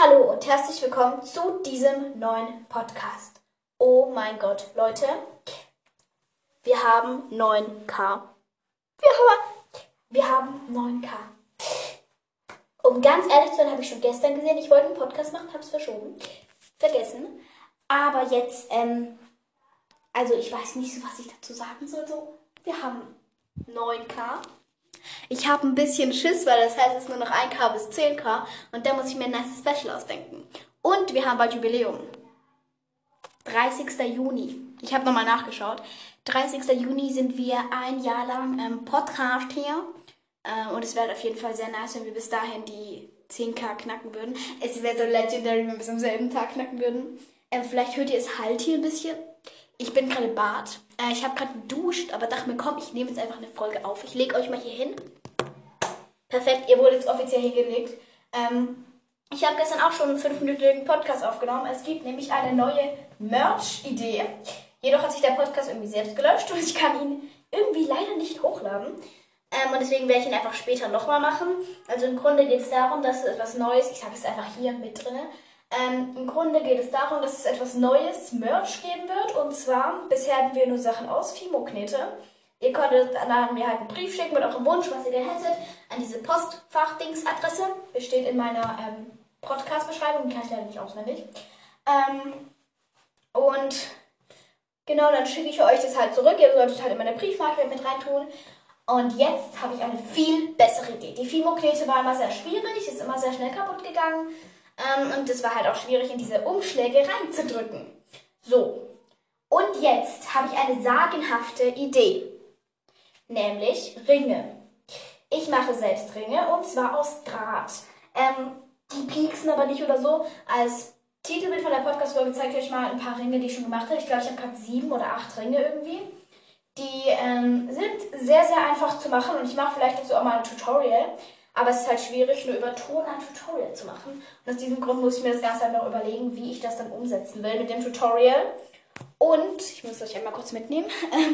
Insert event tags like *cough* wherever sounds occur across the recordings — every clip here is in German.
Hallo und herzlich willkommen zu diesem neuen Podcast. Oh mein Gott, Leute, wir haben 9K. Wir haben, wir haben 9K. Um ganz ehrlich zu sein, habe ich schon gestern gesehen, ich wollte einen Podcast machen, habe es verschoben. Vergessen. Aber jetzt, ähm, also ich weiß nicht so, was ich dazu sagen soll. So, wir haben 9K. Ich habe ein bisschen Schiss, weil das heißt, es ist nur noch 1K bis 10K und da muss ich mir ein nice Special ausdenken. Und wir haben bald Jubiläum. 30. Juni. Ich habe nochmal nachgeschaut. 30. Juni sind wir ein Jahr lang im Podcast hier. Äh, und es wäre auf jeden Fall sehr nice, wenn wir bis dahin die 10k knacken würden. Es wäre so legendary, wenn wir es am selben Tag knacken würden. Ähm, vielleicht hört ihr es halt hier ein bisschen. Ich bin gerade Bad. Äh, ich habe gerade geduscht, aber dachte mir, komm, ich nehme jetzt einfach eine Folge auf. Ich lege euch mal hier hin. Perfekt, ihr wurdet jetzt offiziell hier gelegt. Ähm, ich habe gestern auch schon einen 5-minütigen Podcast aufgenommen. Es gibt nämlich eine neue Merch-Idee. Jedoch hat sich der Podcast irgendwie selbst gelöscht *laughs* und ich kann ihn irgendwie leider nicht hochladen. Ähm, und deswegen werde ich ihn einfach später nochmal machen. Also im Grunde geht es darum, dass es etwas Neues, ich sage es einfach hier mit drin, ähm, Im Grunde geht es darum, dass es etwas Neues Merch geben wird. Und zwar, bisher hatten wir nur Sachen aus Fimo-Knete. Ihr konntet dann mir halt einen Brief schicken mit eurem Wunsch, was ihr denn hättet, an diese Postfachdingsadresse. Besteht in meiner ähm, Podcast-Beschreibung, die kann ich leider nicht auswendig. Ähm, und genau, dann schicke ich euch das halt zurück. Ihr solltet halt in meine Briefmarke mit reintun. Und jetzt habe ich eine viel bessere Idee. Die Fimo-Knete war immer sehr schwierig, ist immer sehr schnell kaputt gegangen. Ähm, und es war halt auch schwierig, in diese Umschläge reinzudrücken. So. Und jetzt habe ich eine sagenhafte Idee. Nämlich Ringe. Ich mache selbst Ringe und zwar aus Draht. Ähm, die pieksen aber nicht oder so. Als Titelbild von der Podcast-Folge zeige ich euch mal ein paar Ringe, die ich schon gemacht habe. Ich glaube, ich habe gerade sieben oder acht Ringe irgendwie. Die ähm, sind sehr, sehr einfach zu machen und ich mache vielleicht dazu auch mal ein Tutorial. Aber es ist halt schwierig, nur über Ton ein Tutorial zu machen. Und aus diesem Grund muss ich mir das Ganze halt noch überlegen, wie ich das dann umsetzen will mit dem Tutorial. Und, ich muss euch einmal kurz mitnehmen,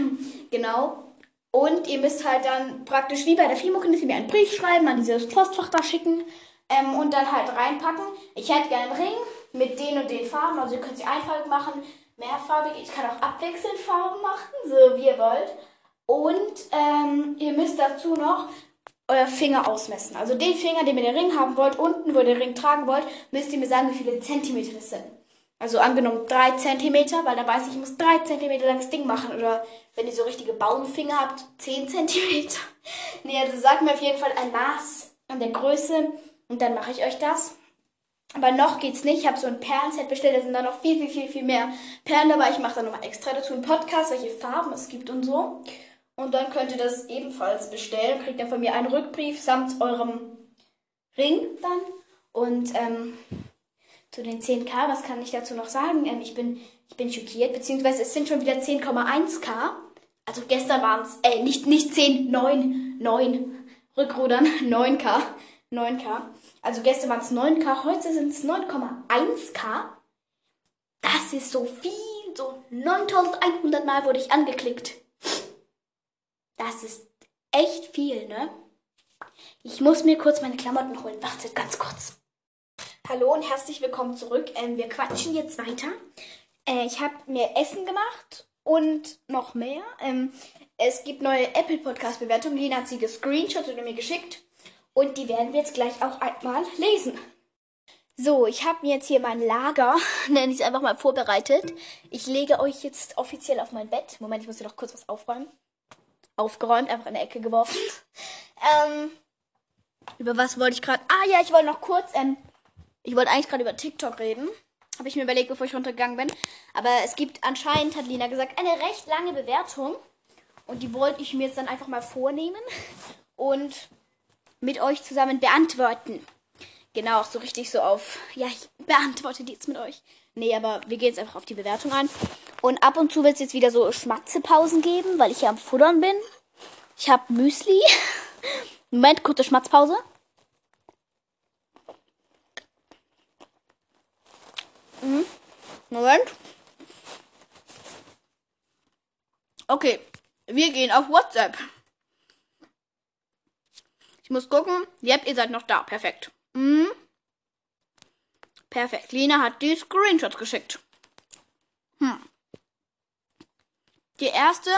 *laughs* genau. Und ihr müsst halt dann praktisch wie bei der Fimo, könnt mir einen Brief schreiben, an dieses Postfach da schicken ähm, und dann halt reinpacken. Ich hätte gerne einen Ring mit den und den Farben, also ihr könnt sie einfarbig machen, mehrfarbig. Ich kann auch abwechselnd Farben machen, so wie ihr wollt. Und ähm, ihr müsst dazu noch euer Finger ausmessen. Also den Finger, den ihr den Ring haben wollt, unten, wo ihr den Ring tragen wollt, müsst ihr mir sagen, wie viele Zentimeter das sind. Also angenommen 3 Zentimeter, weil dann weiß ich, ich muss 3 Zentimeter langes Ding machen. Oder wenn ihr so richtige Baumfinger habt, 10 *laughs* Zentimeter. nee, also sagt mir auf jeden Fall ein Maß an der Größe und dann mache ich euch das. Aber noch geht's nicht. Ich habe so ein Perlenset bestellt, da sind dann noch viel, viel, viel, viel mehr Perlen dabei. Ich mache dann nochmal extra dazu einen Podcast, welche Farben es gibt und so. Und dann könnt ihr das ebenfalls bestellen. Kriegt dann von mir einen Rückbrief samt eurem Ring dann. Und ähm, zu den 10k, was kann ich dazu noch sagen? Ähm, ich, bin, ich bin schockiert, beziehungsweise es sind schon wieder 10,1k. Also gestern waren es, äh, nicht, nicht 10, 9, 9. Rückrudern, *laughs* 9k. 9k. Also gestern waren es 9k, heute sind es 9,1k. Das ist so viel, so 9100 Mal wurde ich angeklickt. Das ist echt viel, ne? Ich muss mir kurz meine Klamotten holen. Wartet ganz kurz. Hallo und herzlich willkommen zurück. Ähm, wir quatschen jetzt weiter. Äh, ich habe mir Essen gemacht und noch mehr. Ähm, es gibt neue Apple Podcast Bewertungen. Lina hat sie gescreenshottet und mir geschickt. Und die werden wir jetzt gleich auch einmal lesen. So, ich habe mir jetzt hier mein Lager, *laughs* nenne ich es einfach mal, vorbereitet. Ich lege euch jetzt offiziell auf mein Bett. Moment, ich muss hier noch kurz was aufräumen aufgeräumt, einfach in der Ecke geworfen. ähm, über was wollte ich gerade? Ah ja, ich wollte noch kurz, ähm, ich wollte eigentlich gerade über TikTok reden. Habe ich mir überlegt, bevor ich runtergegangen bin. Aber es gibt anscheinend, hat Lina gesagt, eine recht lange Bewertung. Und die wollte ich mir jetzt dann einfach mal vornehmen *laughs* und mit euch zusammen beantworten. Genau, so richtig so auf, ja, ich beantworte die jetzt mit euch. Nee, aber wir gehen jetzt einfach auf die Bewertung ein. Und ab und zu wird es jetzt wieder so Schmatzepausen geben, weil ich hier am Futtern bin. Ich habe Müsli. *laughs* Moment, kurze Schmatzpause. Mhm. Moment. Okay, wir gehen auf WhatsApp. Ich muss gucken. Yep, ihr seid noch da. Perfekt. Mhm. Perfekt. Lina hat die Screenshots geschickt. Hm. Die erste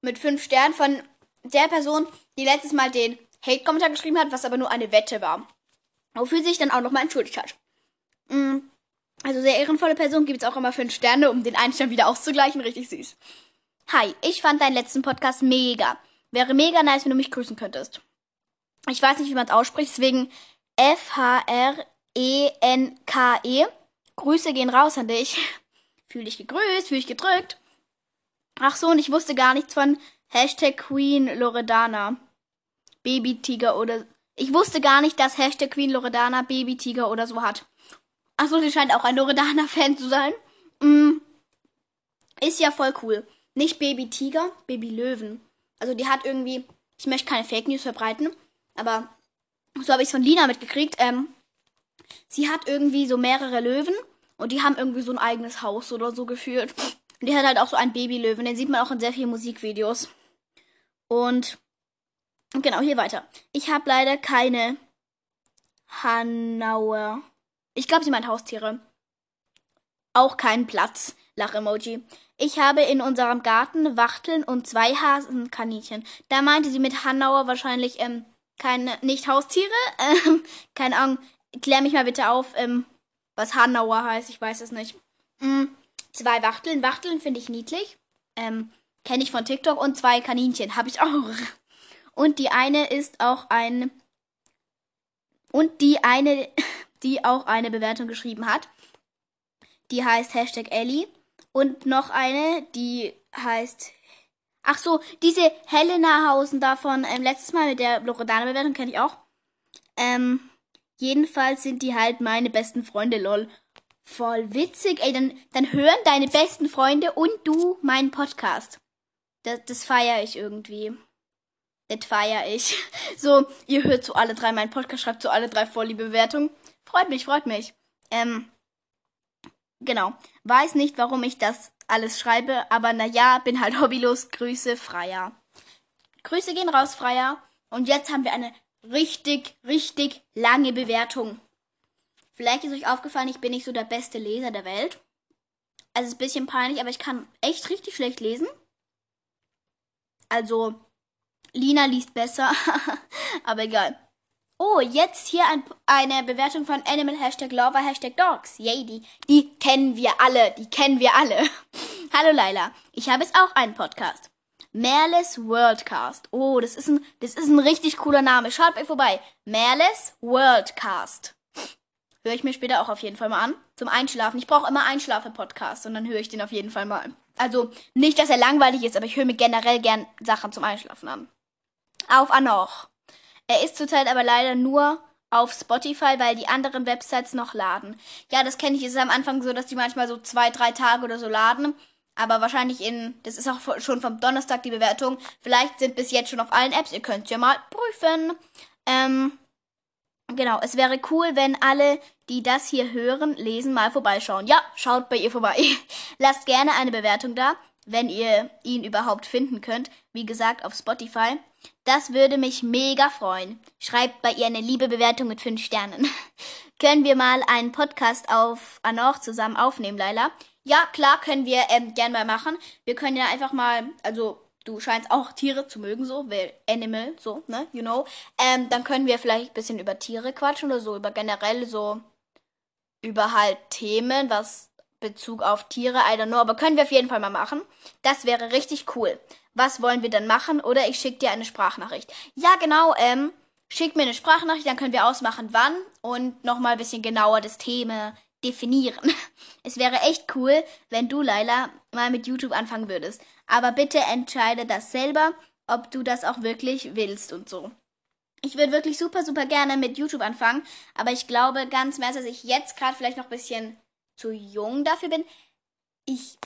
mit fünf Sternen von der Person, die letztes Mal den Hate-Kommentar geschrieben hat, was aber nur eine Wette war. Wofür sie sich dann auch nochmal entschuldigt hat. Hm. Also sehr ehrenvolle Person gibt es auch immer fünf Sterne, um den Einstand wieder auszugleichen. Richtig süß. Hi, ich fand deinen letzten Podcast mega. Wäre mega nice, wenn du mich grüßen könntest. Ich weiß nicht, wie man es ausspricht, deswegen F-H-R-E-N-K-E. -E. Grüße gehen raus an dich. *laughs* Fühl dich gegrüßt, fühl dich gedrückt. Ach so, und ich wusste gar nichts von Hashtag Queen Loredana. Babytiger oder. Ich wusste gar nicht, dass Hashtag Queen Loredana Babytiger oder so hat. Ach so, sie scheint auch ein Loredana-Fan zu sein. Mm. Ist ja voll cool. Nicht Baby Tiger, Baby Löwen. Also die hat irgendwie. Ich möchte keine Fake News verbreiten, aber so habe ich es von Lina mitgekriegt. Ähm, sie hat irgendwie so mehrere Löwen und die haben irgendwie so ein eigenes Haus oder so gefühlt. Und die hat halt auch so einen Babylöwen, den sieht man auch in sehr vielen Musikvideos. Und genau, hier weiter. Ich habe leider keine Hanauer. Ich glaube, sie meint Haustiere. Auch keinen Platz. Lach-Emoji. Ich habe in unserem Garten Wachteln und zwei Hasenkaninchen. Da meinte sie mit Hanauer wahrscheinlich ähm, keine, nicht Haustiere. *laughs* Ähm, keine Ahnung. Klär mich mal bitte auf, ähm, was Hanauer heißt. Ich weiß es nicht. Mhm. Zwei Wachteln. Wachteln finde ich niedlich. Ähm, Kenne ich von TikTok. Und zwei Kaninchen habe ich auch. Und die eine ist auch ein. Und die eine, *laughs* die auch eine Bewertung geschrieben hat. Die heißt Hashtag Ellie. Und noch eine, die heißt. Ach so, diese Helena Hausen davon, ähm, letztes Mal mit der Loredana-Bewertung kenne ich auch. Ähm, jedenfalls sind die halt meine besten Freunde, lol. Voll witzig, ey, dann, dann hören deine besten Freunde und du meinen Podcast. Das, das feiere ich irgendwie. Das feiere ich. *laughs* So, ihr hört so alle drei meinen Podcast, schreibt so alle drei vor, liebe Bewertung. Freut mich, freut mich. Ähm, genau. Weiß nicht, warum ich das alles schreibe, aber naja, bin halt *laughs* hobbylos. Grüße, Freier. Grüße gehen raus, Freier. Und jetzt haben wir eine richtig, richtig lange Bewertung. Vielleicht ist euch aufgefallen, ich bin nicht so der beste Leser der Welt. Also ist ein bisschen peinlich, aber ich kann echt richtig schlecht lesen. Also, Lina liest besser, *laughs* aber egal. Oh, jetzt hier ein, eine Bewertung von Animal Hashtag Lover Hashtag Dogs. Yay, die, die kennen wir alle, die kennen wir alle. *laughs* Hallo Laila, ich habe jetzt auch einen Podcast. Merles Worldcast. Oh, das ist ein, das ist ein richtig cooler Name. Schaut bei vorbei. Merles Worldcast. Höre ich mir später auch auf jeden Fall mal an. Zum Einschlafen. Ich brauche immer Einschlafe-Podcasts und dann höre ich den auf jeden Fall mal. Also nicht, dass er langweilig ist, aber ich höre mir generell gern Sachen zum Einschlafen an. Auf Anoch. Er ist zurzeit aber leider nur auf Spotify, weil die anderen Websites noch laden. Ja, das kenne ich. Es ist am Anfang so, dass die manchmal so zwei, drei Tage oder so laden. Aber wahrscheinlich in, das ist auch schon vom Donnerstag die Bewertung. Vielleicht sind bis jetzt schon auf allen Apps. Ihr könnt es ja mal prüfen. Ähm, genau, es wäre cool, wenn alle, die das hier hören, lesen, mal vorbeischauen. Ja, schaut bei ihr vorbei. *laughs* Lasst gerne eine Bewertung da, wenn ihr ihn überhaupt finden könnt. Wie gesagt, auf Spotify. Das würde mich mega freuen. Schreibt bei ihr eine liebe Bewertung mit 5 Sternen. *laughs* können wir mal einen Podcast auf Anor zusammen aufnehmen, Laila? Ja, klar, können wir ähm, gern mal machen. Wir können ja einfach mal, also du scheinst auch Tiere zu mögen, so, weil Animal, so, ne, you know. Ähm, dann können wir vielleicht ein bisschen über Tiere quatschen oder so, über generell so, über halt Themen, was Bezug auf Tiere, I don't know, aber können wir auf jeden Fall mal machen. Das wäre richtig cool. Was wollen wir dann machen? Oder ich schicke dir eine Sprachnachricht. Ja, genau, ähm, schick mir eine Sprachnachricht, dann können wir ausmachen, wann und nochmal ein bisschen genauer das Thema definieren. *laughs* Es wäre echt cool, wenn du, Laila, mal mit YouTube anfangen würdest. Aber bitte entscheide das selber, ob du das auch wirklich willst und so. Ich würde wirklich super, super gerne mit YouTube anfangen, aber ich glaube ganz mehr, dass ich jetzt gerade vielleicht noch ein bisschen zu jung dafür bin. Ich,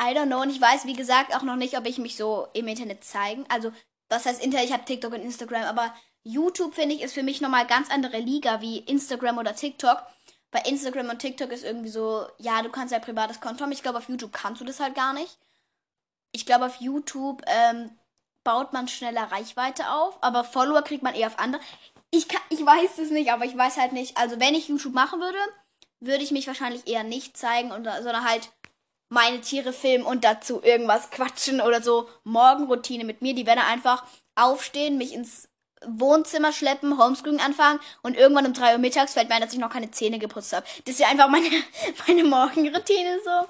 I don't know, und ich weiß, wie gesagt, auch noch nicht, ob ich mich so im Internet zeigen. Also, was heißt Internet? Ich habe TikTok und Instagram, aber YouTube, finde ich, ist für mich nochmal ganz andere Liga wie Instagram oder TikTok bei Instagram und TikTok ist irgendwie so, ja, du kannst ja privates Konto haben. Ich glaube, auf YouTube kannst du das halt gar nicht. Ich glaube, auf YouTube ähm, baut man schneller Reichweite auf, aber Follower kriegt man eher auf andere. Ich, kann, ich weiß es nicht, aber ich weiß halt nicht. Also, wenn ich YouTube machen würde, würde ich mich wahrscheinlich eher nicht zeigen, und, sondern halt meine Tiere filmen und dazu irgendwas quatschen oder so. Morgenroutine mit mir, die werden einfach aufstehen, mich ins Wohnzimmer schleppen, Homeschooling anfangen und irgendwann um 3 Uhr mittags fällt mir ein, dass ich noch keine Zähne geputzt habe. Das ist ja einfach meine, *laughs* meine Morgenroutine so.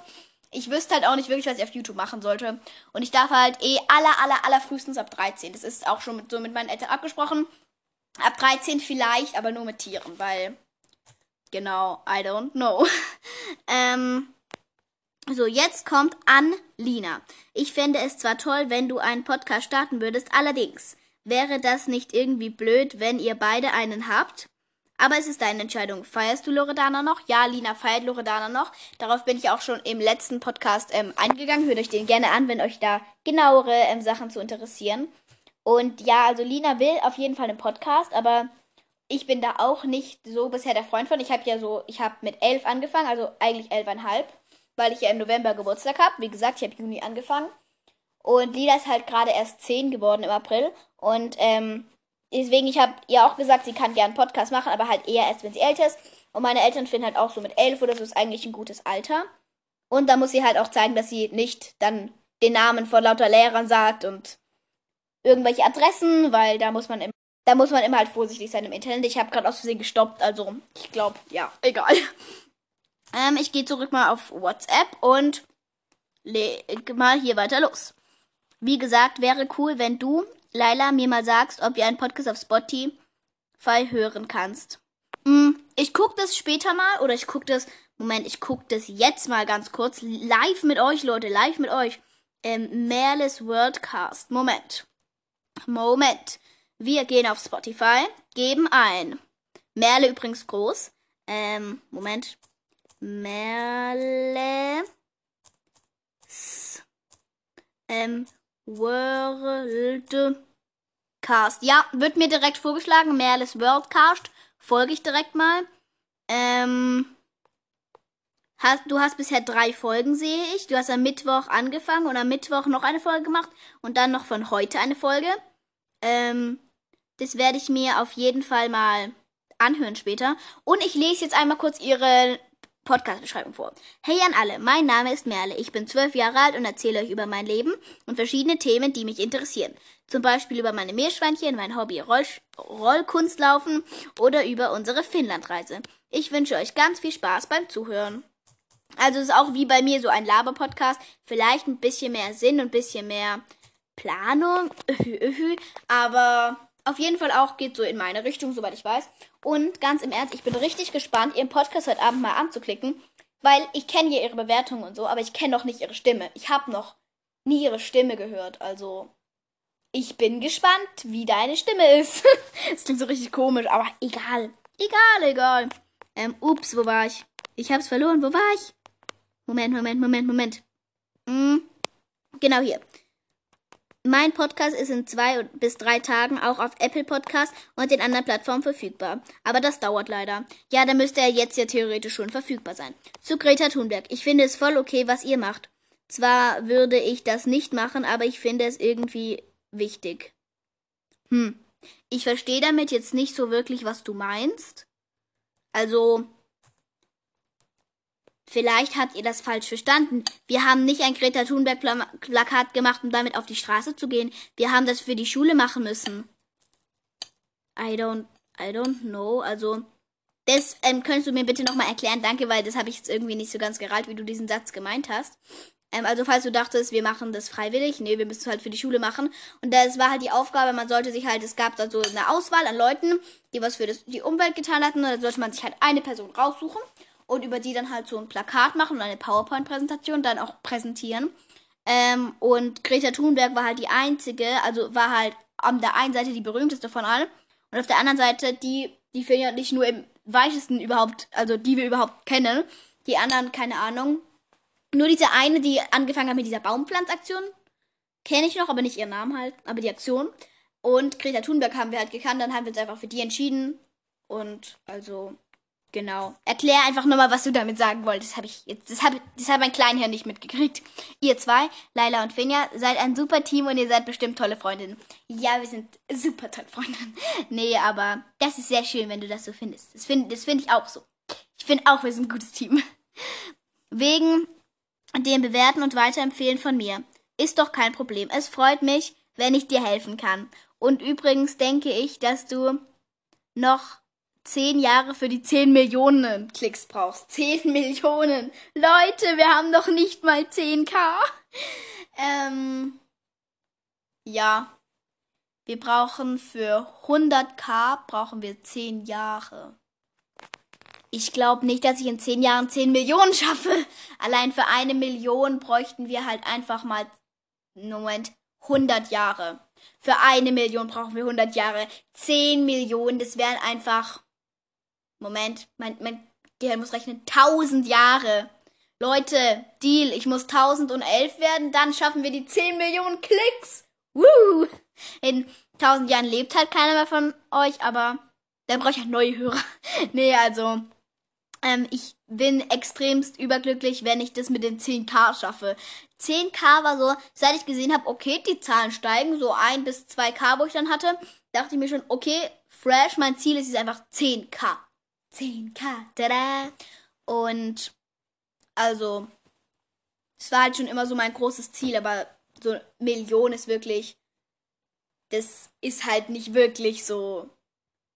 Ich wüsste halt auch nicht wirklich, was ich auf YouTube machen sollte. Und ich darf halt eh aller, aller, aller frühestens ab 13. Das ist auch schon mit, so mit meinen Eltern abgesprochen. Ab 13 vielleicht, aber nur mit Tieren, weil. Genau, I don't know. *laughs* ähm. So, jetzt kommt an Lina. Ich fände es zwar toll, wenn du einen Podcast starten würdest, allerdings wäre das nicht irgendwie blöd, wenn ihr beide einen habt. Aber es ist deine Entscheidung. Feierst du Loredana noch? Ja, Lina feiert Loredana noch. Darauf bin ich auch schon im letzten Podcast ähm, eingegangen. Hört euch den gerne an, wenn euch da genauere ähm, Sachen zu interessieren. Und ja, also Lina will auf jeden Fall einen Podcast, aber ich bin da auch nicht so bisher der Freund von. Ich habe ja so, ich habe mit elf angefangen, also eigentlich elfeinhalb weil ich ja im November Geburtstag habe. Wie gesagt, ich habe Juni angefangen. Und Lila ist halt gerade erst 10 geworden im April. Und ähm, deswegen, ich habe ihr auch gesagt, sie kann gerne Podcast machen, aber halt eher erst, wenn sie älter ist. Und meine Eltern finden halt auch so mit 11 oder so ist eigentlich ein gutes Alter. Und da muss sie halt auch zeigen, dass sie nicht dann den Namen von lauter Lehrern sagt und irgendwelche Adressen, weil da muss man im, da muss man immer halt vorsichtig sein im Internet. Ich habe gerade aus Versehen gestoppt, also ich glaube, ja, egal. *laughs* Ähm, ich gehe zurück mal auf WhatsApp und leg mal hier weiter los. Wie gesagt, wäre cool, wenn du, Laila, mir mal sagst, ob ihr einen Podcast auf Spotify hören kannst. Hm, ich guck das später mal oder ich guck das. Moment, ich guck das jetzt mal ganz kurz. Live mit euch, Leute, live mit euch. Ähm, Merles Worldcast. Moment. Moment. Wir gehen auf Spotify, geben ein. Merle übrigens groß. Ähm, Moment. Merle ähm, Worldcast. Ja, wird mir direkt vorgeschlagen. Merles Worldcast. Folge ich direkt mal. Ähm, hast, du hast bisher drei Folgen, sehe ich. Du hast am Mittwoch angefangen und am Mittwoch noch eine Folge gemacht und dann noch von heute eine Folge. Ähm, das werde ich mir auf jeden Fall mal anhören später. Und ich lese jetzt einmal kurz ihre Podcast-Beschreibung vor. Hey an alle, mein Name ist Merle. Ich bin zwölf Jahre alt und erzähle euch über mein Leben und verschiedene Themen, die mich interessieren. Zum Beispiel über meine Meerschweinchen, mein Hobby Roll Rollkunstlaufen oder über unsere Finnlandreise. Ich wünsche euch ganz viel Spaß beim Zuhören. Also es ist auch wie bei mir so ein Laber-Podcast. Vielleicht ein bisschen mehr Sinn und ein bisschen mehr Planung. Aber auf jeden Fall auch geht so in meine Richtung, soweit ich weiß. Und ganz im Ernst, ich bin richtig gespannt, ihren Podcast heute Abend mal anzuklicken, weil ich kenne ja ihre Bewertungen und so, aber ich kenne noch nicht ihre Stimme. Ich habe noch nie ihre Stimme gehört, also ich bin gespannt, wie deine Stimme ist. *laughs* das klingt so richtig komisch, aber egal. Egal, egal. Ähm, ups, wo war ich? Ich hab's verloren, wo war ich? Moment, Moment, Moment, Moment. Hm, genau hier. Mein Podcast ist in zwei bis drei Tagen auch auf Apple Podcast und den anderen Plattformen verfügbar. Aber das dauert leider. Ja, da müsste er jetzt ja theoretisch schon verfügbar sein. Zu Greta Thunberg. Ich finde es voll okay, was ihr macht. Zwar würde ich das nicht machen, aber ich finde es irgendwie wichtig. Hm. Ich verstehe damit jetzt nicht so wirklich, was du meinst. Also, Vielleicht habt ihr das falsch verstanden. Wir haben nicht ein Greta Thunberg-Plakat gemacht, um damit auf die Straße zu gehen. Wir haben das für die Schule machen müssen. I don't, I don't know. Also, das ähm, könntest du mir bitte nochmal erklären. Danke, weil das habe ich jetzt irgendwie nicht so ganz gerallt, wie du diesen Satz gemeint hast. Ähm, also, falls du dachtest, wir machen das freiwillig, nee, wir müssen es halt für die Schule machen. Und das war halt die Aufgabe, man sollte sich halt, es gab da so eine Auswahl an Leuten, die was für das, die Umwelt getan hatten. Und da sollte man sich halt eine Person raussuchen und über die dann halt so ein Plakat machen und eine PowerPoint-Präsentation dann auch präsentieren. Ähm, und Greta Thunberg war halt die einzige, also war halt an der einen Seite die berühmteste von allen und auf der anderen Seite die, die wir ja nicht nur im weitesten überhaupt, also die wir überhaupt kennen. Die anderen, keine Ahnung. Nur diese eine, die angefangen hat mit dieser Baumpflanzaktion, kenne ich noch, aber nicht ihren Namen halt, aber die Aktion. Und Greta Thunberg haben wir halt gekannt, dann haben wir uns einfach für die entschieden. Und also, Genau. Erklär einfach nochmal, was du damit sagen wolltest. Das habe ich jetzt, das habe das hab mein Kleinhirn nicht mitgekriegt. Ihr zwei, Laila und Finja, seid ein super Team und ihr seid bestimmt tolle Freundinnen. Ja, wir sind super tolle Freundinnen. *laughs* Nee, aber das ist sehr schön, wenn du das so findest. Das finde das find ich auch so. Ich finde auch, wir sind ein gutes Team. *laughs* Wegen dem Bewerten und Weiterempfehlen von mir. Ist doch kein Problem. Es freut mich, wenn ich dir helfen kann. Und übrigens denke ich, dass du noch zehn Jahre für die 10 Millionen Klicks brauchst. 10 *laughs* Millionen. Leute, wir haben noch nicht mal 10k. Ähm, ja. Wir brauchen für 100k brauchen wir 10 Jahre. Ich glaube nicht, dass ich in 10 Jahren 10 Millionen schaffe. Allein für eine Million bräuchten wir halt einfach mal, Moment, 100 Jahre. Für eine Million brauchen wir 100 Jahre. 10 Millionen, das wären einfach, Moment, mein, mein Gehirn muss rechnen, 1000 Jahre. Leute, Deal, ich muss 1011 werden, dann schaffen wir die 10 Millionen Klicks. Woo! In 1000 Jahren lebt halt keiner mehr von euch, aber dann brauche ich halt neue Hörer. *laughs* nee, also, ähm, ich bin extremst überglücklich, wenn ich das mit den 10k schaffe. 10k war so, seit ich gesehen habe, okay, die Zahlen steigen, so 1 bis 2k, wo ich dann hatte, dachte ich mir schon, okay, fresh, mein Ziel ist jetzt einfach 10k. 10k, tada! Und, also, es war halt schon immer so mein großes Ziel, aber so Million ist wirklich, das ist halt nicht wirklich so,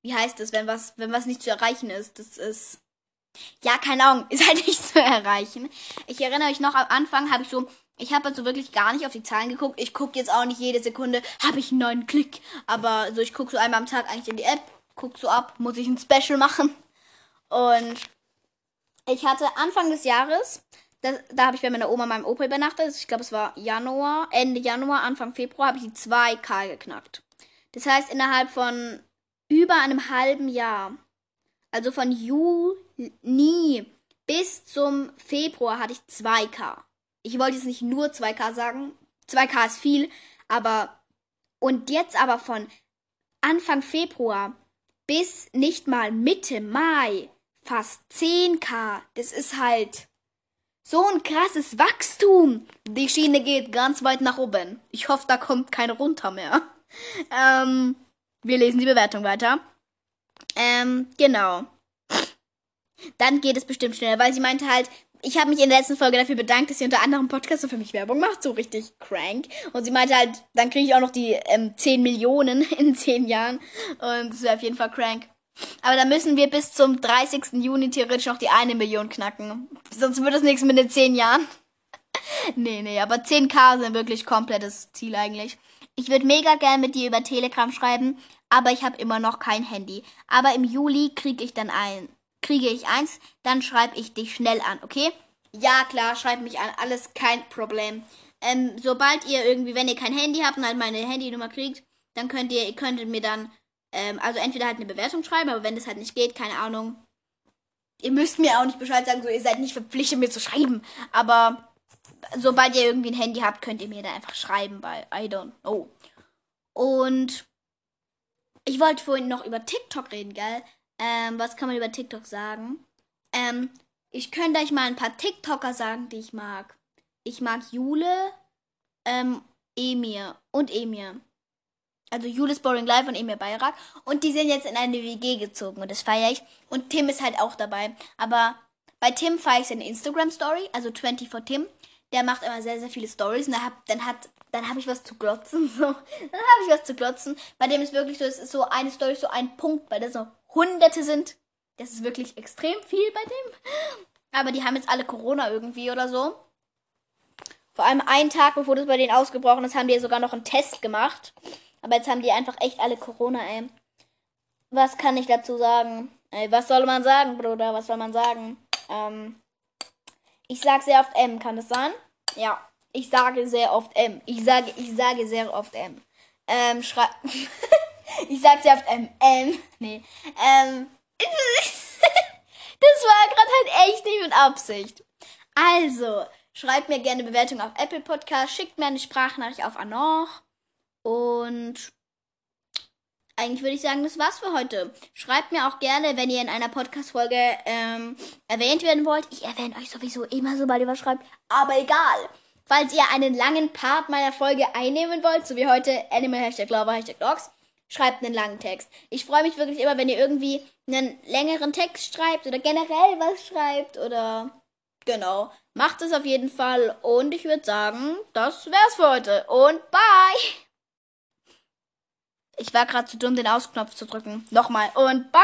wie heißt das, wenn was, wenn was nicht zu erreichen ist, das ist, ja, keine Ahnung, *laughs* ist halt nicht zu erreichen. Ich erinnere mich noch, am Anfang habe ich so, ich habe also wirklich gar nicht auf die Zahlen geguckt. Ich gucke jetzt auch nicht jede Sekunde, habe ich einen neuen Klick. Aber so, ich gucke so einmal am Tag eigentlich in die App, gucke so ab, muss ich ein Special machen. Und ich hatte Anfang des Jahres, da, da habe ich bei meiner Oma meinem Opa übernachtet. Ich glaube, es war Januar, Ende Januar, Anfang Februar, habe ich die 2K geknackt. Das heißt, innerhalb von über einem halben Jahr, also von Juni bis zum Februar, hatte ich 2K. Ich wollte jetzt nicht nur 2K sagen. 2K ist viel, aber. Und jetzt aber von Anfang Februar bis nicht mal Mitte Mai fast 10k. Das ist halt so ein krasses Wachstum. Die Schiene geht ganz weit nach oben. Ich hoffe, da kommt keine runter mehr. *laughs* Ähm, wir lesen die Bewertung weiter. Ähm, genau. Dann geht es bestimmt schneller, weil sie meinte halt, ich habe mich in der letzten Folge dafür bedankt, dass sie unter anderem Podcast für mich Werbung macht, so richtig crank. Und sie meinte halt, dann kriege ich auch noch die ähm, 10 Millionen *laughs* in 10 Jahren. Und das wäre auf jeden Fall crank. Aber da müssen wir bis zum 30. Juni theoretisch noch die eine Million knacken. Sonst wird es nichts mit den 10 Jahren. *laughs* nee, nee, aber 10k sind wirklich komplettes Ziel eigentlich. Ich würde mega gern mit dir über Telegram schreiben, aber ich habe immer noch kein Handy. Aber im Juli kriege ich dann ein kriege ich eins, dann schreibe ich dich schnell an, okay? Ja, klar, schreib mich an, alles kein Problem. Ähm, sobald ihr irgendwie, wenn ihr kein Handy habt und halt meine Handynummer kriegt, dann könnt ihr, ihr könntet mir dann, ähm, also entweder halt eine Bewertung schreiben, aber wenn das halt nicht geht, keine Ahnung. Ihr müsst mir auch nicht Bescheid sagen, so ihr seid nicht verpflichtet, mir zu schreiben. Aber sobald ihr irgendwie ein Handy habt, könnt ihr mir da einfach schreiben, weil I don't know. Und ich wollte vorhin noch über TikTok reden, gell? Ähm, was kann man über TikTok sagen? Ähm, ich könnte euch mal ein paar TikToker sagen, die ich mag. Ich mag Jule, ähm, Emir und Emir. Also Julis Boring Life und Emir Bayrak. Und die sind jetzt in eine WG gezogen und das feiere ich. Und Tim ist halt auch dabei. Aber bei Tim feiere ich seine Instagram-Story, also 24 Tim. Der macht immer sehr, sehr viele Stories und dann hat, dann habe ich was zu glotzen. *laughs* So. Dann habe ich was zu glotzen. Bei dem ist wirklich so, es ist so eine Story, so ein Punkt, weil das so Hunderte sind. Das ist wirklich extrem viel bei dem. Aber die haben jetzt alle Corona irgendwie oder so. Vor allem einen Tag, bevor das bei denen ausgebrochen ist, haben die sogar noch einen Test gemacht. Aber jetzt haben die einfach echt alle Corona, ey. Was kann ich dazu sagen? Ey, was soll man sagen, Bruder? Was soll man sagen? Ähm, ich sag sehr oft M, kann das sein? Ja, ich sage sehr oft M. Ich sage, ich sage sehr oft M. Ähm, schrei *laughs* Ich sag sehr oft ähm, ähm, nee, ähm, *laughs* das war gerade halt echt nicht mit Absicht. Also, schreibt mir gerne Bewertung auf Apple Podcast, schickt mir eine Sprachnachricht auf Anoch und eigentlich würde ich sagen, das war's für heute. Schreibt mir auch gerne, wenn ihr in einer Podcast-Folge ähm, erwähnt werden wollt. Ich erwähne euch sowieso immer, sobald ihr was schreibt. Aber egal. Falls ihr einen langen Part meiner Folge einnehmen wollt, so wie heute Animal Hashtag Lover Hashtag Dogs, schreibt einen langen Text. Ich freue mich wirklich immer, wenn ihr irgendwie einen längeren Text schreibt oder generell was schreibt oder genau. Macht es auf jeden Fall und ich würde sagen, das wär's für heute und bye! Ich war gerade zu dumm, den Ausknopf zu drücken. Nochmal und bye!